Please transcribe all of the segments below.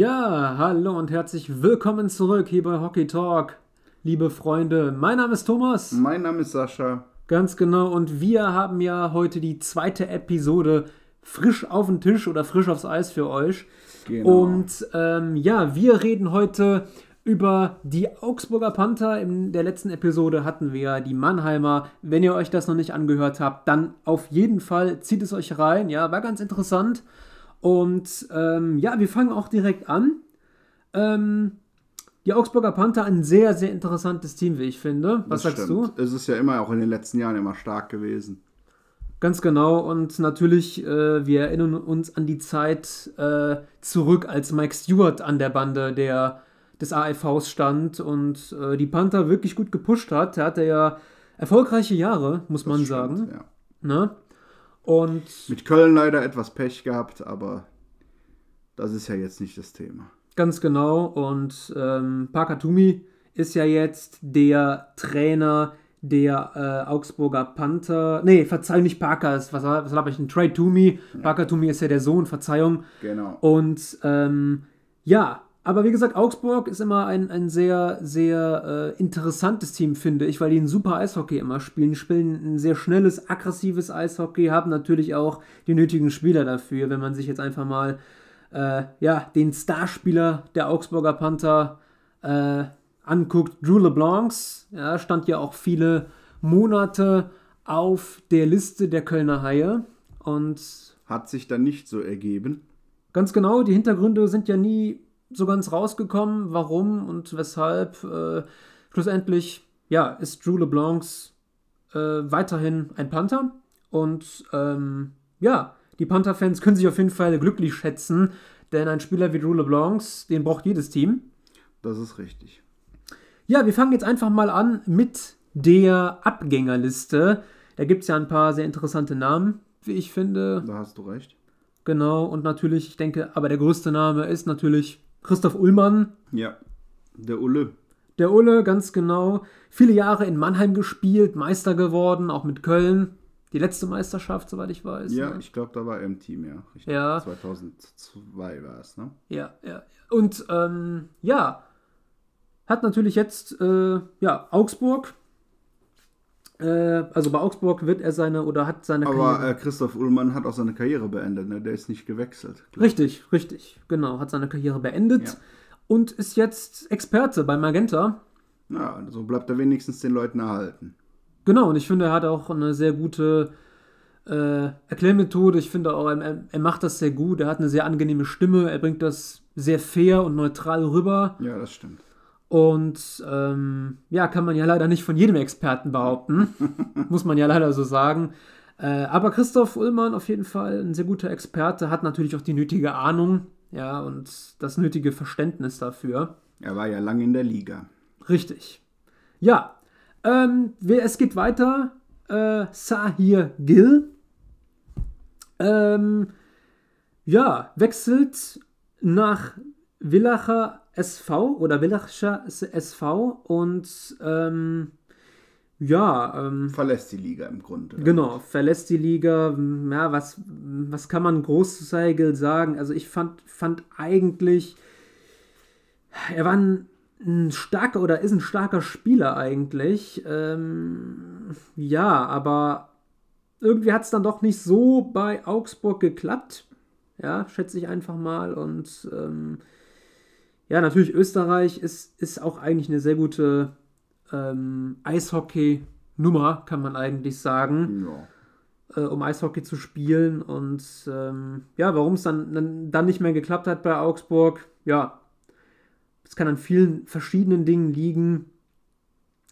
Ja, hallo und herzlich willkommen zurück hier bei Hockey Talk, liebe Freunde. Mein Name ist Thomas. Mein Name ist Sascha. Ganz genau, und wir haben ja heute die zweite Episode frisch auf den Tisch oder frisch aufs Eis für euch. Genau. Und ähm, ja, wir reden heute über die Augsburger Panther. In der letzten Episode hatten wir die Mannheimer. Wenn ihr euch das noch nicht angehört habt, dann auf jeden Fall zieht es euch rein. Ja, war ganz interessant. Und ähm, ja, wir fangen auch direkt an. Ähm, die Augsburger Panther, ein sehr, sehr interessantes Team, wie ich finde. Was Das sagst stimmt. du? Es ist ja immer auch in den letzten Jahren immer stark gewesen. Ganz genau. Und natürlich, äh, wir erinnern uns an die Zeit äh, zurück, als Mike Stewart an der Bande der, des AFVs stand und äh, die Panther wirklich gut gepusht hat. Er hatte ja erfolgreiche Jahre, muss man Das sagen. stimmt, Ja. Ne? Und Mit Köln leider etwas Pech gehabt, aber das ist ja jetzt nicht das Thema. Ganz genau. Und ähm, Parker Toomey ist ja jetzt der Trainer der äh, Augsburger Panther. Nee, Verzeihung, nicht Parker. ist- Was, was habe ich? Ein Trey Toomey. Parker Toomey ist ja der Sohn, Verzeihung. Genau. Und ähm, ja, aber wie gesagt, Augsburg ist immer ein, ein sehr, sehr äh, interessantes Team, finde ich, weil die ein super Eishockey immer spielen. Spielen ein sehr schnelles, aggressives Eishockey, haben natürlich auch die nötigen Spieler dafür. Wenn man sich jetzt einfach mal äh, ja, den Starspieler der Augsburger Panther äh, anguckt, Drew LeBlancs, ja, stand ja auch viele Monate auf der Liste der Kölner Haie. Und Hat sich dann nicht so ergeben. Ganz genau, die Hintergründe sind ja nie so ganz rausgekommen, warum und weshalb. Äh, schlussendlich, ja, ist Drew LeBlancs äh, weiterhin ein Panther. Und ähm, ja, die Panther-Fans können sich auf jeden Fall glücklich schätzen, denn ein Spieler wie Drew LeBlancs, den braucht jedes Team. Das ist richtig. Ja, wir fangen jetzt einfach mal an mit der Abgängerliste. Da gibt es ja ein paar sehr interessante Namen, wie ich finde. Da hast du recht. Genau, und natürlich, ich denke, aber der größte Name ist natürlich Christoph Ullmann. Ja. Der Ulle. Der Ulle, ganz genau. Viele Jahre in Mannheim gespielt, Meister geworden, auch mit Köln. Die letzte Meisterschaft, soweit ich weiß. Ja, ne? ich glaube, da war er im Team, ja. Richtig. Ja. 2002 war es, ne? ja, ja. Und ähm, ja, hat natürlich jetzt, äh, ja, Augsburg. Äh, also bei Augsburg wird er seine oder hat seine Aber äh, Christoph Ullmann hat auch seine Karriere beendet, ne? Der ist nicht gewechselt. ich. Richtig, richtig, genau. Hat seine Karriere beendet Ja. und ist jetzt Experte bei Magenta. Ja, so bleibt er wenigstens den Leuten erhalten. Genau, und ich finde, er hat auch eine sehr gute äh, Erklärmethode. Ich finde auch, er, er macht das sehr gut. Er hat eine sehr angenehme Stimme. Er bringt das sehr fair und neutral rüber. Ja, das stimmt. Und ähm, ja, kann man ja leider nicht von jedem Experten behaupten. Muss man ja leider so sagen. Äh, aber Christoph Ullmann auf jeden Fall ein sehr guter Experte, hat natürlich auch die nötige Ahnung, ja, und das nötige Verständnis dafür. Er war ja lange in der Liga. Richtig. Ja, ähm, es geht weiter. Äh, Sahir Gill. Ähm, ja, wechselt nach Villacher SV oder Villacher SV und ähm, ja, ähm, Verlässt die Liga im Grunde. Genau, verlässt die Liga. Ja, was, was kann man Großseigel sagen? Also ich fand, fand eigentlich, er war ein, ein starker oder ist ein starker Spieler eigentlich. Ähm, ja, aber irgendwie hat es dann doch nicht so bei Augsburg geklappt. Ja, schätze ich einfach mal. Und ähm, ja, natürlich Österreich ist, ist auch eigentlich eine sehr gute ähm, Eishockey-Nummer, kann man eigentlich sagen, Ja. äh, um Eishockey zu spielen. Und ähm, ja, warum es dann, dann, dann nicht mehr geklappt hat bei Augsburg, ja, es kann an vielen verschiedenen Dingen liegen.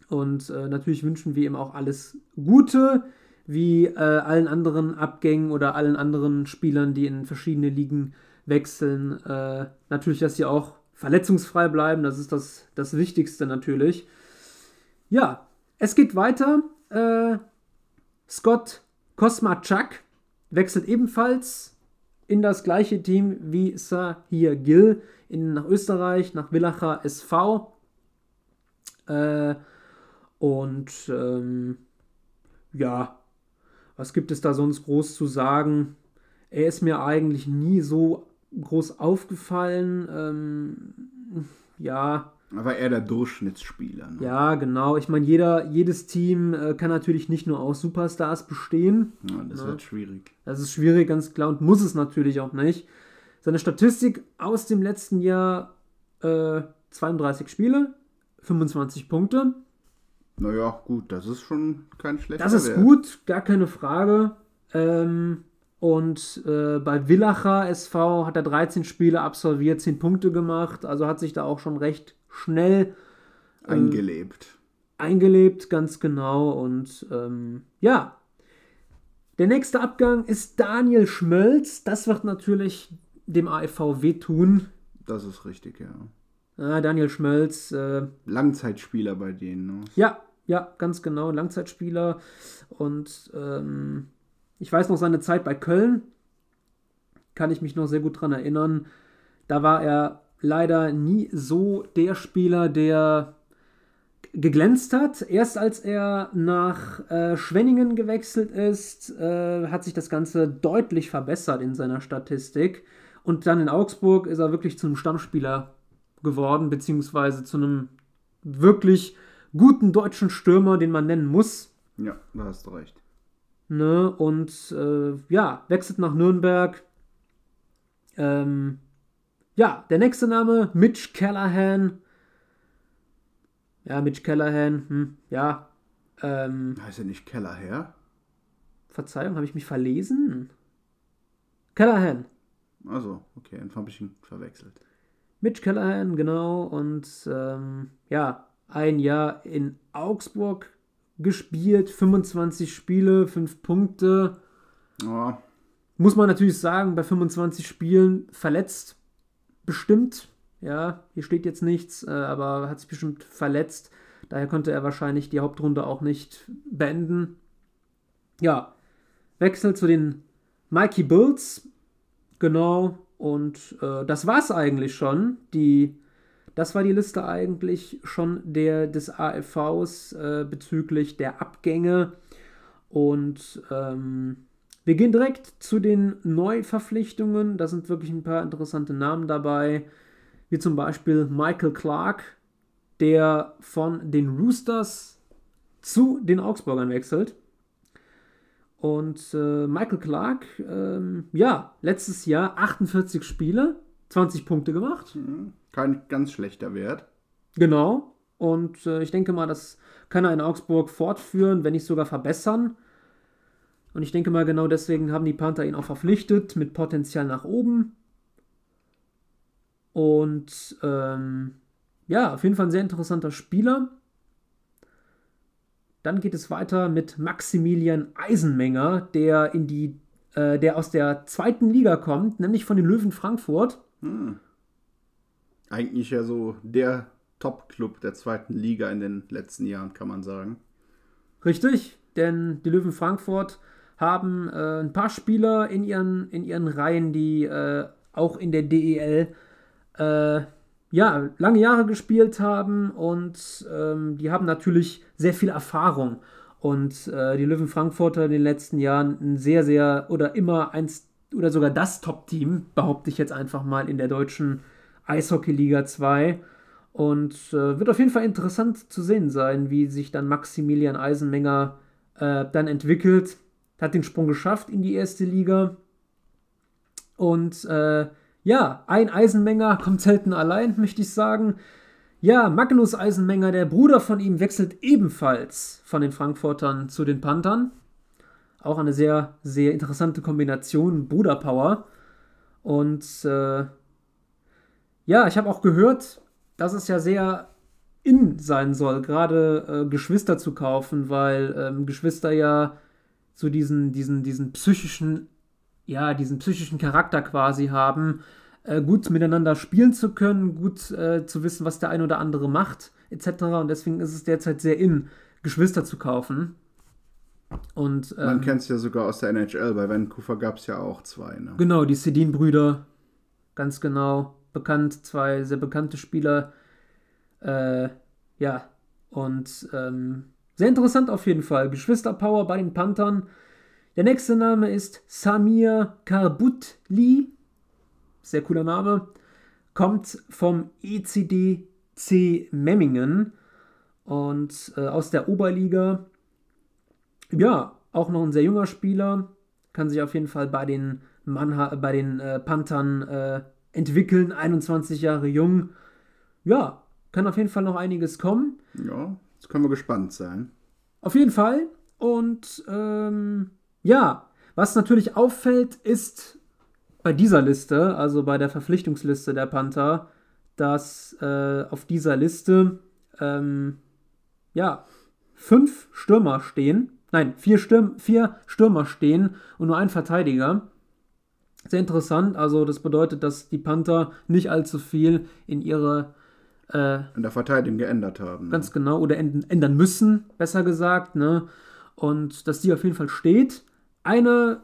Und äh, natürlich wünschen wir ihm auch alles Gute, wie äh, allen anderen Abgängen oder allen anderen Spielern, die in verschiedene Ligen wechseln. Äh, natürlich, dass sie auch verletzungsfrei bleiben, das ist das, das Wichtigste natürlich. Ja, es geht weiter. Äh, Scott Kosmachak wechselt ebenfalls in das gleiche Team wie Sahir Gill in, nach Österreich, nach Villacher SV. Äh, und ähm, ja, was gibt es da sonst groß zu sagen? Er ist mir eigentlich nie so groß aufgefallen. Ähm, ja. Aber eher der Durchschnittsspieler. Ne? Ja, genau. Ich meine, jeder, jedes Team äh, kann natürlich nicht nur aus Superstars bestehen. Ja, das Ja. wird schwierig. Das ist schwierig, ganz klar, und muss es natürlich auch nicht. Seine Statistik aus dem letzten Jahr: äh, 32 Spiele, 25 Punkte. Naja, gut, das ist schon kein schlechter Das ist Wert. gut, gar keine Frage. Ähm, und äh, bei Villacher SV hat er 13 Spiele absolviert, 10 Punkte gemacht. Also hat sich da auch schon recht schnell Eingelebt. eingelebt, ganz genau. Und ähm, ja, der nächste Abgang ist Daniel Schmölz. Das wird natürlich dem AFV wehtun. Das ist richtig, ja. Ah, Daniel Schmölz, äh, Langzeitspieler bei denen. Ne? ja, ja, ganz genau, Langzeitspieler. Und ähm, ich weiß noch seine Zeit bei Köln. Kann ich mich noch sehr gut dran erinnern. Da war er leider nie so der Spieler, der geglänzt hat. Erst als er nach äh, Schwenningen gewechselt ist, äh, hat sich das Ganze deutlich verbessert in seiner Statistik. Und dann in Augsburg ist er wirklich zu einem Stammspieler geworden, beziehungsweise zu einem wirklich guten deutschen Stürmer, den man nennen muss. Ja, da hast du recht. Ne? Und äh, ja, wechselt nach Nürnberg. Ähm, ja, der nächste Name, Mitch Callahan. Ja, Mitch Callahan, hm, ja. Ähm, Heißt er nicht Kellerherr? Verzeihung, habe ich mich verlesen? Callahan. Also, okay, dann habe ich ihn verwechselt. Mitch Callahan, genau. Und ähm, ja, ein Jahr in Augsburg gespielt, 25 Spiele, 5 Punkte. Ja, Muss man natürlich sagen, bei 25 Spielen verletzt. Bestimmt. Ja, hier steht jetzt nichts, äh, aber hat sich bestimmt verletzt. Daher konnte er wahrscheinlich die Hauptrunde auch nicht beenden. Ja, Wechsel zu den Mikey Bulls. Genau. Und äh, das war's eigentlich schon. Die, das war die Liste eigentlich schon der, des AFVs äh, bezüglich der Abgänge. Und ähm, wir gehen direkt zu den Neuverpflichtungen. Da sind wirklich ein paar interessante Namen dabei. Wie zum Beispiel Michael Clark, der von den Roosters zu den Augsburgern wechselt. Und äh, Michael Clark, ähm, ja, letztes Jahr 48 Spiele, 20 Punkte gemacht. kein ganz schlechter Wert. Genau. Und äh, ich denke mal, das kann er in Augsburg fortführen, wenn nicht sogar verbessern. Und ich denke mal, genau deswegen haben die Panther ihn auch verpflichtet, mit Potenzial nach oben. Und ähm, ja, auf jeden Fall ein sehr interessanter Spieler. Dann geht es weiter mit Maximilian Eisenmenger, der in die, äh, der aus der zweiten Liga kommt, nämlich von den Löwen Frankfurt. Eigentlich ja so der Top-Club der zweiten Liga in den letzten Jahren, kann man sagen. Richtig, denn die Löwen Frankfurt haben äh, ein paar Spieler in ihren, in ihren Reihen, die äh, auch in der DEL äh, ja, lange Jahre gespielt haben und ähm, die haben natürlich sehr viel Erfahrung. Und äh, die Löwen Frankfurter in den letzten Jahren ein sehr, sehr oder immer eins oder sogar das Top-Team, behaupte ich jetzt einfach mal in der deutschen Eishockey-Liga 2. Und äh, wird auf jeden Fall interessant zu sehen sein, wie sich dann Maximilian Eisenmenger äh, dann entwickelt. Hat den Sprung geschafft in die erste Liga. Und äh, ja, ein Eisenmenger kommt selten allein, möchte ich sagen. Ja, Magnus Eisenmenger, der Bruder von ihm, wechselt ebenfalls von den Frankfurtern zu den Panthern. Auch eine sehr, sehr interessante Kombination, Bruderpower. Und äh, ja, ich habe auch gehört, dass es ja sehr in sein soll, gerade äh, Geschwister zu kaufen, weil ähm, Geschwister ja so diesen, diesen, diesen psychischen, ja, diesen psychischen Charakter quasi haben, äh, gut miteinander spielen zu können, gut äh, zu wissen, was der ein oder andere macht, etc. Und deswegen ist es derzeit sehr in, Geschwister zu kaufen. Und ähm, Man kennt es ja sogar aus der NHL. Bei Vancouver gab es ja auch zwei. Ne? Genau, die Sedin-Brüder. Ganz genau. Bekannt, zwei sehr bekannte Spieler. Äh, ja, und ähm, sehr interessant auf jeden Fall. Geschwisterpower bei den Panthern. Der nächste Name ist Samir Karbutli. sehr cooler Name, kommt vom ECDC Memmingen und äh, aus der Oberliga. Ja, auch noch ein sehr junger Spieler, kann sich auf jeden Fall bei den, Mannha bei den äh, Panthern äh, entwickeln, 21 Jahre jung. Ja, kann auf jeden Fall noch einiges kommen. Ja, jetzt können wir gespannt sein. Auf jeden Fall. Und ähm, ja, was natürlich auffällt, ist bei dieser Liste, also bei der Verpflichtungsliste der Panther, dass äh, auf dieser Liste ähm, ja fünf Stürmer stehen. Nein, vier, Stürm vier Stürmer stehen und nur ein Verteidiger. Sehr interessant. Also das bedeutet, dass die Panther nicht allzu viel in ihre äh, in der Verteidigung geändert haben. Ne? Ganz genau, oder ändern müssen, besser gesagt. Ne? Und dass die auf jeden Fall steht. Eine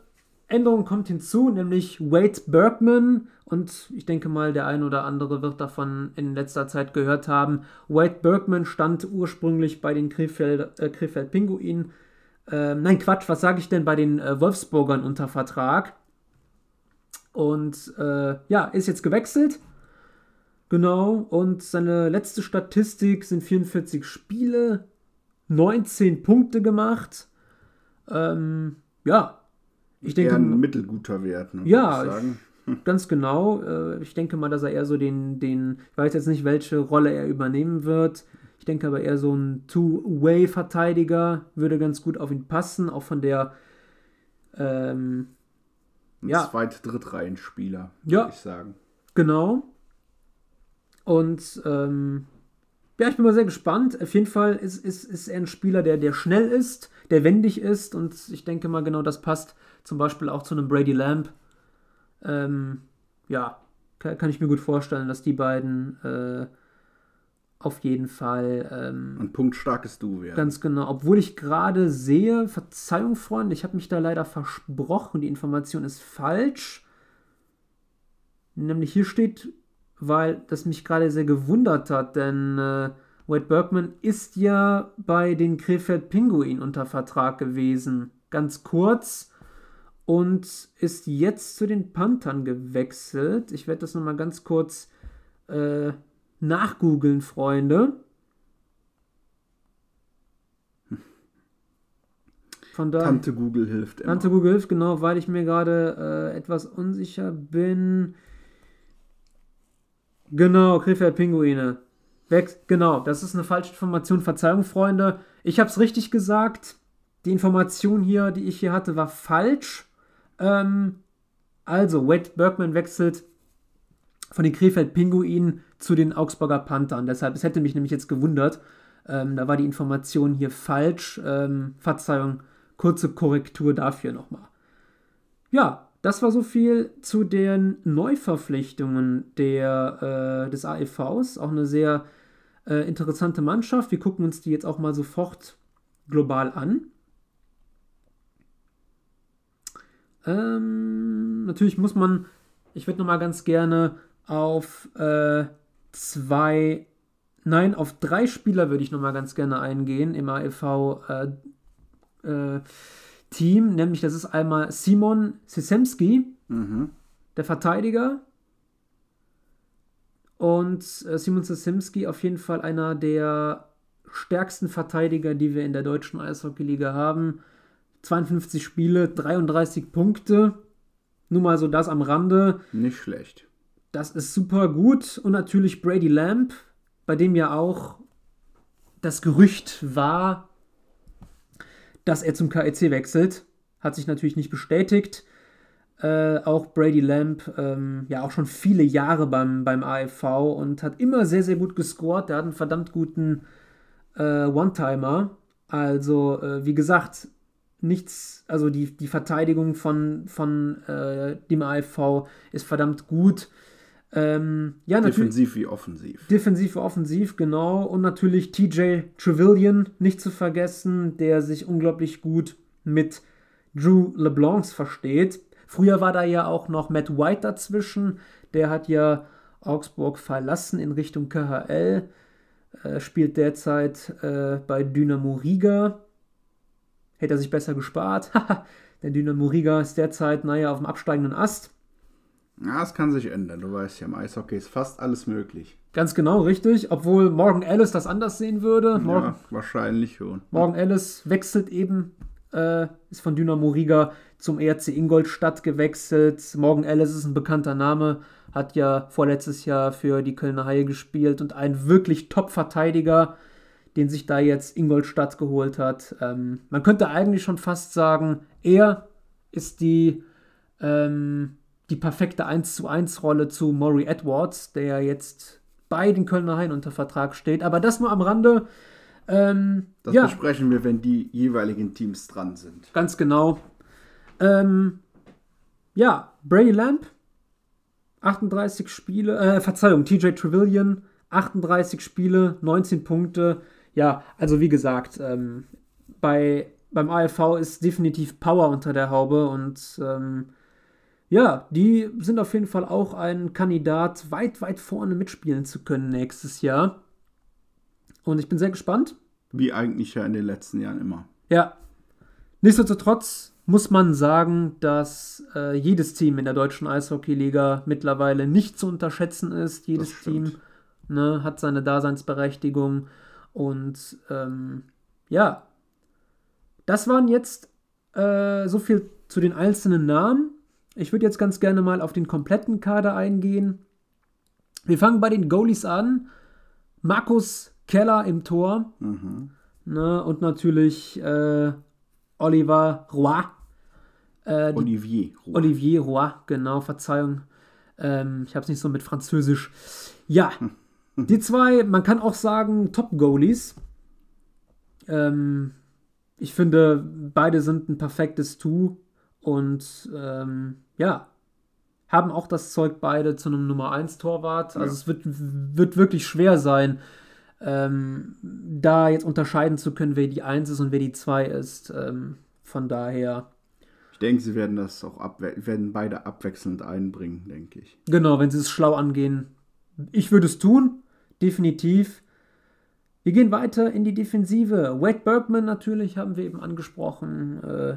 Änderung kommt hinzu, nämlich Wade Bergman. Und ich denke mal, der ein oder andere wird davon in letzter Zeit gehört haben. Wade Bergman stand ursprünglich bei den Krefeld, äh, Krefeld Pinguinen. Äh, nein, Quatsch, was sage ich denn bei den äh, Wolfsburgern unter Vertrag? Und äh, ja, ist jetzt gewechselt. Genau. Und seine letzte Statistik sind 44 Spiele, 19 Punkte gemacht. Ähm, ja. Ich denke. Eher ein mittelguter Wert, ne, ja, ich, ganz genau. Äh, ich denke mal, dass er eher so den, den, ich weiß jetzt nicht, welche Rolle er übernehmen wird. Ich denke aber eher so ein Two-Way-Verteidiger würde ganz gut auf ihn passen, auch von der ähm, ja. zweit Drittreihenspieler, würde ja, ich sagen. Genau. Und ähm, ja, ich bin mal sehr gespannt. Auf jeden Fall ist, ist, ist er ein Spieler, der, der schnell ist, der wendig ist und ich denke mal genau das passt zum Beispiel auch zu einem Brady Lamb. Ähm, ja, kann, kann, ich mir gut vorstellen, dass die beiden äh, auf jeden Fall. Ähm, Ein punktstarkes Du werden. Ganz genau. Obwohl ich gerade sehe, Verzeihung, Freunde, ich habe mich da leider versprochen, die Information ist falsch. Nämlich hier steht, weil das mich gerade sehr gewundert hat, denn äh, Wade Bergman ist ja bei den Krefeld Pinguinen unter Vertrag gewesen. Ganz kurz. Und ist jetzt zu den Panthern gewechselt. Ich werde das nochmal ganz kurz äh, nachgoogeln, Freunde. Von daher, Tante Google hilft immer. Tante Google hilft, genau, weil ich mir gerade äh, etwas unsicher bin. Genau, Krefeld Pinguine. Wex genau, das ist eine falsche Information. Verzeihung, Freunde. Ich habe es richtig gesagt. Die Information hier, die ich hier hatte, war falsch. Ähm, also, Wade Bergman wechselt von den Krefeld Pinguinen zu den Augsburger Panthern. Deshalb, es hätte mich nämlich jetzt gewundert. Ähm, da war die Information hier falsch. Ähm, Verzeihung, kurze Korrektur dafür nochmal. Ja, das war so viel zu den Neuverpflichtungen der, äh, des AEVs. Auch eine sehr äh, interessante Mannschaft. Wir gucken uns die jetzt auch mal sofort global an. Ähm, natürlich muss man, ich würde nochmal ganz gerne auf äh, zwei, nein, auf drei Spieler würde ich nochmal ganz gerne eingehen im AEV äh, äh, Team, nämlich das ist einmal Simon Sisemski, mhm. der Verteidiger. Und äh, Simon Sisemski auf jeden Fall einer der stärksten Verteidiger, die wir in der deutschen Eishockey-Liga haben. 52 Spiele, 33 Punkte. Nur mal so das am Rande. Nicht schlecht. Das ist super gut. Und natürlich Brady Lamb, bei dem ja auch das Gerücht war, dass er zum KEC wechselt. Hat sich natürlich nicht bestätigt. Äh, auch Brady Lamb, ähm, ja auch schon viele Jahre beim, beim AFV und hat immer sehr, sehr gut gescored. Der hat einen verdammt guten äh, One-Timer. Also, äh, wie gesagt, nichts, also die, die Verteidigung von, von äh, dem AFV ist verdammt gut. Ähm, ja, defensiv wie offensiv. Defensiv wie offensiv, genau. Und natürlich TJ Trevelyan nicht zu vergessen, der sich unglaublich gut mit Drew LeBlancs versteht. Früher war da ja auch noch Matt White dazwischen. Der hat ja Augsburg verlassen in Richtung KHL. Äh, spielt derzeit äh, bei Dynamo Riga. Hätte er sich besser gespart. Der Dynamo Riga ist derzeit, naja, auf dem absteigenden Ast. Ja, es kann sich ändern. Du weißt ja, im Eishockey ist fast alles möglich. Ganz genau, richtig. Obwohl Morgan Ellis das anders sehen würde. Morgan, ja, wahrscheinlich schon. Morgan Ellis wechselt eben, äh, ist von Dynamo Riga zum ERC Ingolstadt gewechselt. Morgan Ellis ist ein bekannter Name, hat ja vorletztes Jahr für die Kölner Haie gespielt und ein wirklich Top-Verteidiger, den sich da jetzt Ingolstadt geholt hat. Ähm, man könnte eigentlich schon fast sagen, er ist die, ähm, die perfekte 1 zu 1 Rolle zu Maury Edwards, der jetzt bei den Kölner Haien unter Vertrag steht. Aber das nur am Rande. Ähm, das ja, besprechen wir, wenn die jeweiligen Teams dran sind. ganz genau. Ähm, ja, Brady Lamp, 38 Spiele, äh, Verzeihung, TJ Trevelyan, 38 Spiele, 19 Punkte. Ja, also wie gesagt, ähm, bei, beim AFV ist definitiv Power unter der Haube und ähm, ja, die sind auf jeden Fall auch ein Kandidat, weit, weit vorne mitspielen zu können nächstes Jahr. Und ich bin sehr gespannt. Wie eigentlich ja in den letzten Jahren immer. Ja. Nichtsdestotrotz muss man sagen, dass äh, jedes Team in der deutschen Eishockeyliga mittlerweile nicht zu unterschätzen ist. Jedes. Team ne, hat seine Daseinsberechtigung. Und ähm, ja, das waren jetzt äh, so viel zu den einzelnen Namen. Ich würde jetzt ganz gerne mal auf den kompletten Kader eingehen. Wir fangen bei den Goalies an. Markus Keller im Tor. Mhm. Ne, und natürlich äh, Oliver Roy. Äh, Olivier. Roy. Olivier Roy, genau, Verzeihung. Ähm, ich habe es nicht so mit Französisch. Ja, die zwei, man kann auch sagen, Top-Goalies. Ähm, ich finde, beide sind ein perfektes Tu und ähm, ja, haben auch das Zeug beide zu einem Nummer 1 Torwart. Also Ja. es wird, wird wirklich schwer sein, ähm, da jetzt unterscheiden zu können, wer die 1 ist und wer die 2 ist. Ähm, von daher, Ich denke, sie werden das auch abwe werden beide abwechselnd einbringen, denke ich. genau, wenn sie es schlau angehen. Ich würde es tun, definitiv. Wir gehen weiter in die Defensive. Wade Bergman natürlich, haben wir eben angesprochen. Äh,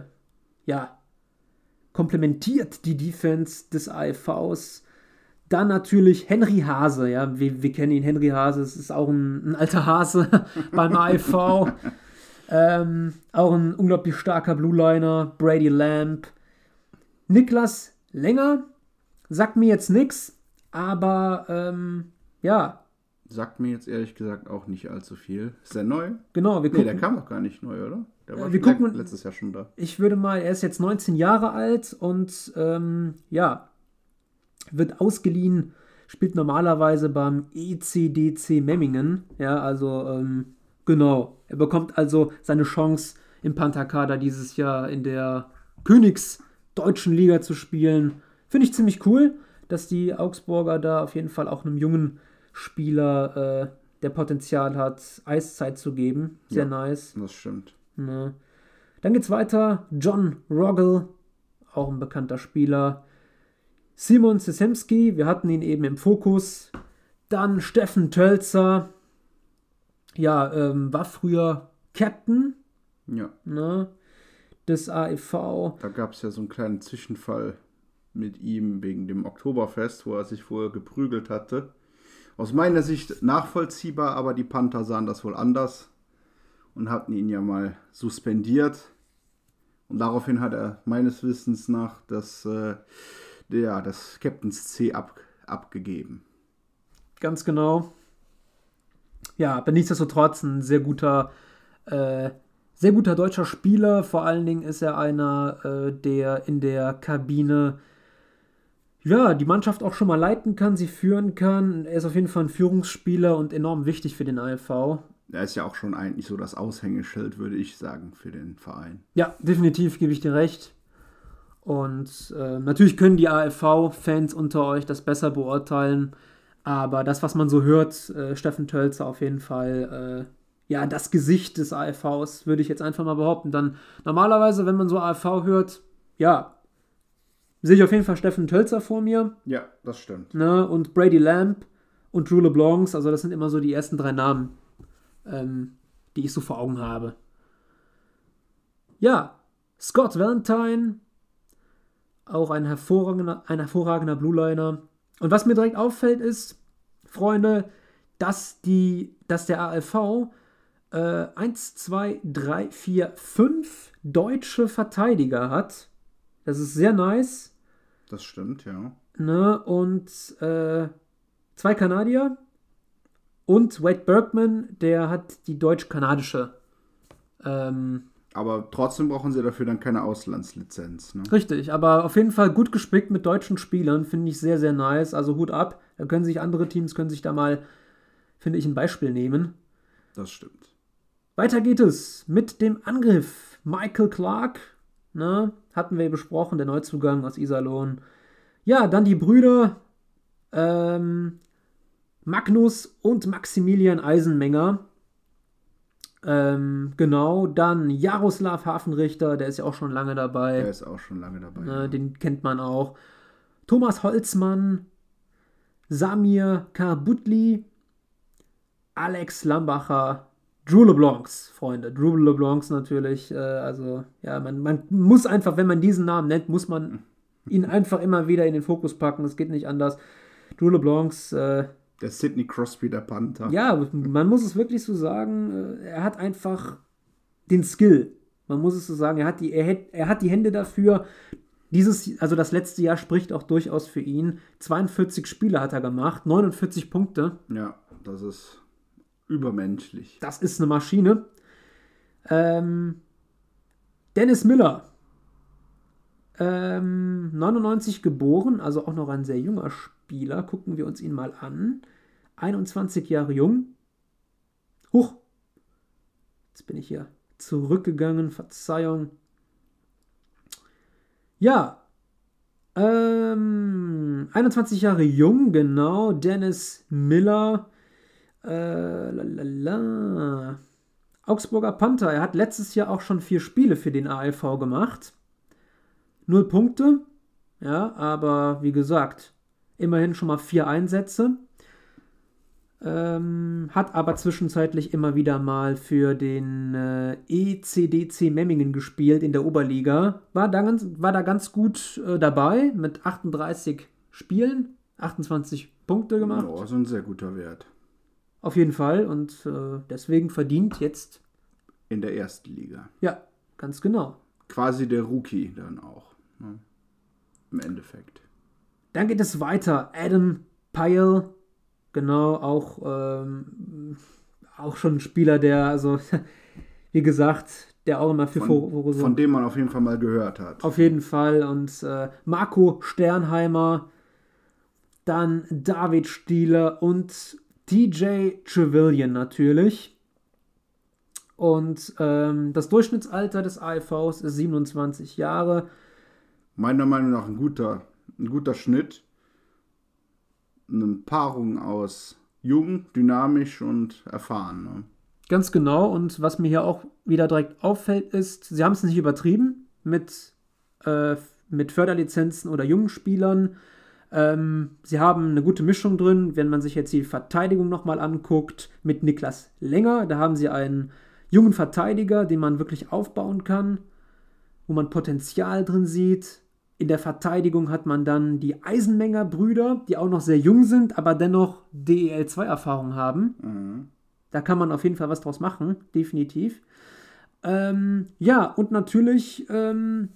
ja, komplementiert die Defense des AFVs. Dann natürlich Henry Hase, ja, wir, wir kennen ihn, Henry Hase, es ist auch ein, ein alter Hase beim AFV. ähm, auch ein unglaublich starker Blue Liner, Brady Lamb. Niklas Länger, sagt mir jetzt nichts, aber ähm, ja, Sagt mir jetzt ehrlich gesagt auch nicht allzu viel. Ist der neu? genau, wir Nee, gucken. der kam doch gar nicht neu, oder? Der war Äh, wir gucken- letztes Jahr schon da. ich würde mal, er ist jetzt 19 Jahre alt und ähm, ja, wird ausgeliehen, spielt normalerweise beim ECDC Memmingen. Ja, also ähm, genau. Er bekommt also seine Chance im Pantherkader dieses Jahr in der Königsdeutschen Liga zu spielen. Finde ich ziemlich cool, dass die Augsburger da auf jeden Fall auch einem jungen Spieler, äh, der Potenzial hat, Eiszeit zu geben. Sehr Ja. nice. Das stimmt. Ne. Dann geht's weiter. John Roggle, auch ein bekannter Spieler. Simon Sisemski, wir hatten ihn eben im Fokus. Dann Steffen Tölzer, ja, ähm, war früher Captain Ja, ne, des AEV. da gab es ja so einen kleinen Zwischenfall mit ihm wegen dem Oktoberfest, wo er sich vorher geprügelt hatte. Aus meiner Sicht nachvollziehbar, aber die Panther sahen das wohl anders und hatten ihn ja mal suspendiert. Und daraufhin hat er meines Wissens nach das, äh, ja, das Captain's C ab, abgegeben. Ganz genau. Ja, aber nichtsdestotrotz ein sehr guter, äh, sehr guter deutscher Spieler. Vor allen Dingen ist er einer, äh, der in der Kabine ja, die Mannschaft auch schon mal leiten kann, sie führen kann. Er ist auf jeden Fall ein Führungsspieler und enorm wichtig für den AFV. Er ist ja auch schon eigentlich so das Aushängeschild, würde ich sagen, für den Verein. Ja, definitiv gebe ich dir recht. Und äh, natürlich können die AFV-Fans unter euch das besser beurteilen. Aber das, was man so hört, äh, Steffen Tölzer auf jeden Fall, äh, ja, das Gesicht des AFVs, würde ich jetzt einfach mal behaupten. Dann normalerweise, wenn man so AFV hört, ja, sehe ich auf jeden Fall Steffen Tölzer vor mir. Ja, das stimmt. Ne? Und Brady Lamb und Drew LeBlancs, also das sind immer so die ersten drei Namen, ähm, die ich so vor Augen habe. Ja, Scott Valentine, Auch ein hervorragender, ein hervorragender Blue Liner. Und was mir direkt auffällt, ist, Freunde, dass, die, dass der ALV äh, 1, 2, 3, 4, 5 deutsche Verteidiger hat. Das ist sehr nice. Das stimmt, ja. Ne? Und äh, zwei Kanadier und Wade Bergman, der hat die deutsch-kanadische. Ähm, aber trotzdem brauchen sie dafür dann keine Auslandslizenz. Ne? Richtig, aber auf jeden Fall gut gespickt mit deutschen Spielern, finde ich sehr, sehr nice. Also Hut ab. Da können sich andere Teams, können sich da mal, finde ich, ein Beispiel nehmen. Das stimmt. Weiter geht es mit dem Angriff. Michael Clark, ne, hatten wir besprochen, der Neuzugang aus Iserlohn. Ja, dann die Brüder ähm, Magnus und Maximilian Eisenmenger. Ähm, genau, dann Jaroslav Hafenrichter, der ist ja auch schon lange dabei. Der ist auch schon lange dabei. Äh, ja. Den kennt man auch. Thomas Holzmann, Samir Karbutli, Alex Lambacher, Drew LeBlancs, Freunde. Drew LeBlancs natürlich. Äh, also, ja, man, man muss einfach, wenn man diesen Namen nennt, muss man ihn einfach immer wieder in den Fokus packen. Es geht nicht anders. Drew LeBlancs. Äh, der Sidney Crosby der Panther. Ja, man muss es wirklich so sagen. Äh, er hat einfach den Skill. Man muss es so sagen. Er hat die, er er hat die Hände dafür. Dieses, also das letzte Jahr spricht auch durchaus für ihn. 42 Spiele hat er gemacht, 49 Punkte. Ja, das ist übermenschlich. Das ist eine Maschine. Ähm, Dennis Miller, ähm, 99 geboren, also auch noch ein sehr junger Spieler. Gucken wir uns ihn mal an. 21 Jahre jung. Huch. Jetzt bin ich hier zurückgegangen. Verzeihung. Ja. Ähm, 21 Jahre jung, genau. Dennis Miller. Äh, lalala. Augsburger Panther. Er hat letztes Jahr auch schon vier Spiele für den ALV gemacht. Null Punkte, ja, aber wie gesagt, immerhin schon mal vier Einsätze. Ähm, hat aber zwischenzeitlich immer wieder mal für den äh, ECDC Memmingen gespielt in der Oberliga. War da ganz, war da ganz gut äh, dabei mit 38 Spielen, 28 Punkte gemacht. Oh, so ein sehr guter Wert. Auf jeden Fall und äh, deswegen verdient jetzt. In der ersten Liga. Ja, ganz genau. Quasi der Rookie dann auch. Ne? Im Endeffekt. Dann geht es weiter. Adam Pyle, genau, auch, ähm, auch schon ein Spieler, der, also, wie gesagt, der auch immer für von, Von dem man auf jeden Fall mal gehört hat. Auf jeden Fall. Und äh, Marco Sternheimer, dann David Stieler und DJ Trevelyan natürlich. Und ähm, das Durchschnittsalter des AIVs ist 27 Jahre meiner Meinung nach ein guter, ein guter Schnitt. Eine Paarung aus jung, dynamisch und erfahren. Ne? Ganz genau. Und was mir hier auch wieder direkt auffällt, ist, sie haben es nicht übertrieben mit, äh, mit Förderlizenzen oder jungen Spielern. Ähm, sie haben eine gute Mischung drin. Wenn man sich jetzt die Verteidigung nochmal anguckt, mit Niklas Länger, da haben sie einen jungen Verteidiger, den man wirklich aufbauen kann, wo man Potenzial drin sieht. In der Verteidigung hat man dann die Eisenmenger Brüder, die auch noch sehr jung sind, aber dennoch DEL2-Erfahrung haben. Mhm. Da kann man auf jeden Fall was draus machen, definitiv. Ähm, ja, und natürlich ähm,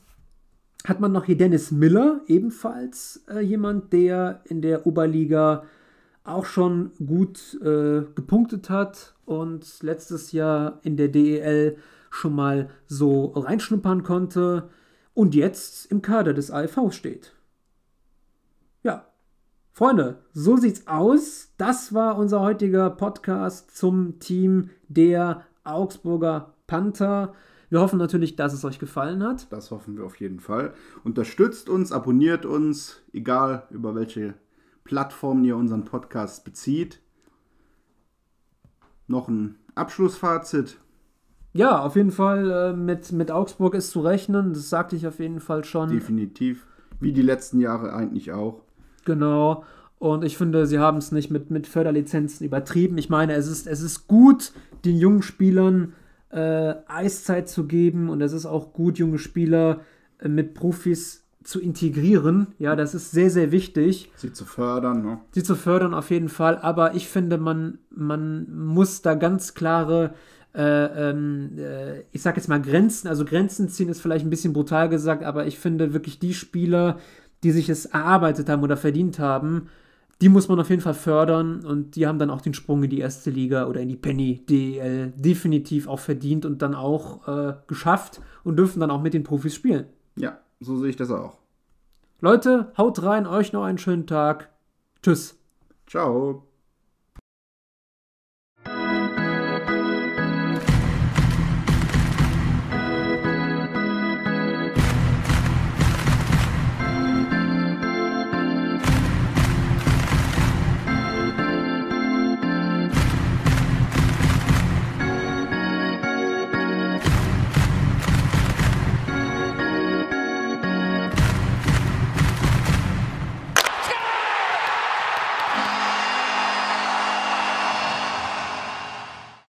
hat man noch hier Dennis Miller, ebenfalls äh, jemand, der in der Oberliga auch schon gut äh, gepunktet hat und letztes Jahr in der DEL schon mal so reinschnuppern konnte und jetzt im Kader des ALV steht. Ja, Freunde, so sieht's aus. Das war unser heutiger Podcast zum Team der Augsburger Panther. Wir hoffen natürlich, dass es euch gefallen hat. Das hoffen wir auf jeden Fall. Unterstützt uns, abonniert uns, egal über welche Plattform ihr unseren Podcast bezieht. Noch ein Abschlussfazit. Ja, auf jeden Fall äh, mit, mit Augsburg ist zu rechnen. Das sagte ich auf jeden Fall schon. Definitiv. Wie die letzten Jahre eigentlich auch. Genau. Und ich finde, sie haben es nicht mit, mit Förderlizenzen übertrieben. Ich meine, es ist, es ist gut, den jungen Spielern äh, Eiszeit zu geben. Und es ist auch gut, junge Spieler äh, mit Profis zu integrieren. Ja, das ist sehr, sehr wichtig. Sie zu fördern, ne? Sie zu fördern auf jeden Fall. Aber ich finde, man, man muss da ganz klare, äh, ähm, äh, ich sag jetzt mal Grenzen, also Grenzen ziehen ist vielleicht ein bisschen brutal gesagt, aber ich finde wirklich die Spieler, die sich es erarbeitet haben oder verdient haben, die muss man auf jeden Fall fördern und die haben dann auch den Sprung in die erste Liga oder in die Penny DL definitiv auch verdient und dann auch äh, geschafft und dürfen dann auch mit den Profis spielen. Ja, so sehe ich das auch. Leute, haut rein, euch noch einen schönen Tag. Tschüss. Ciao.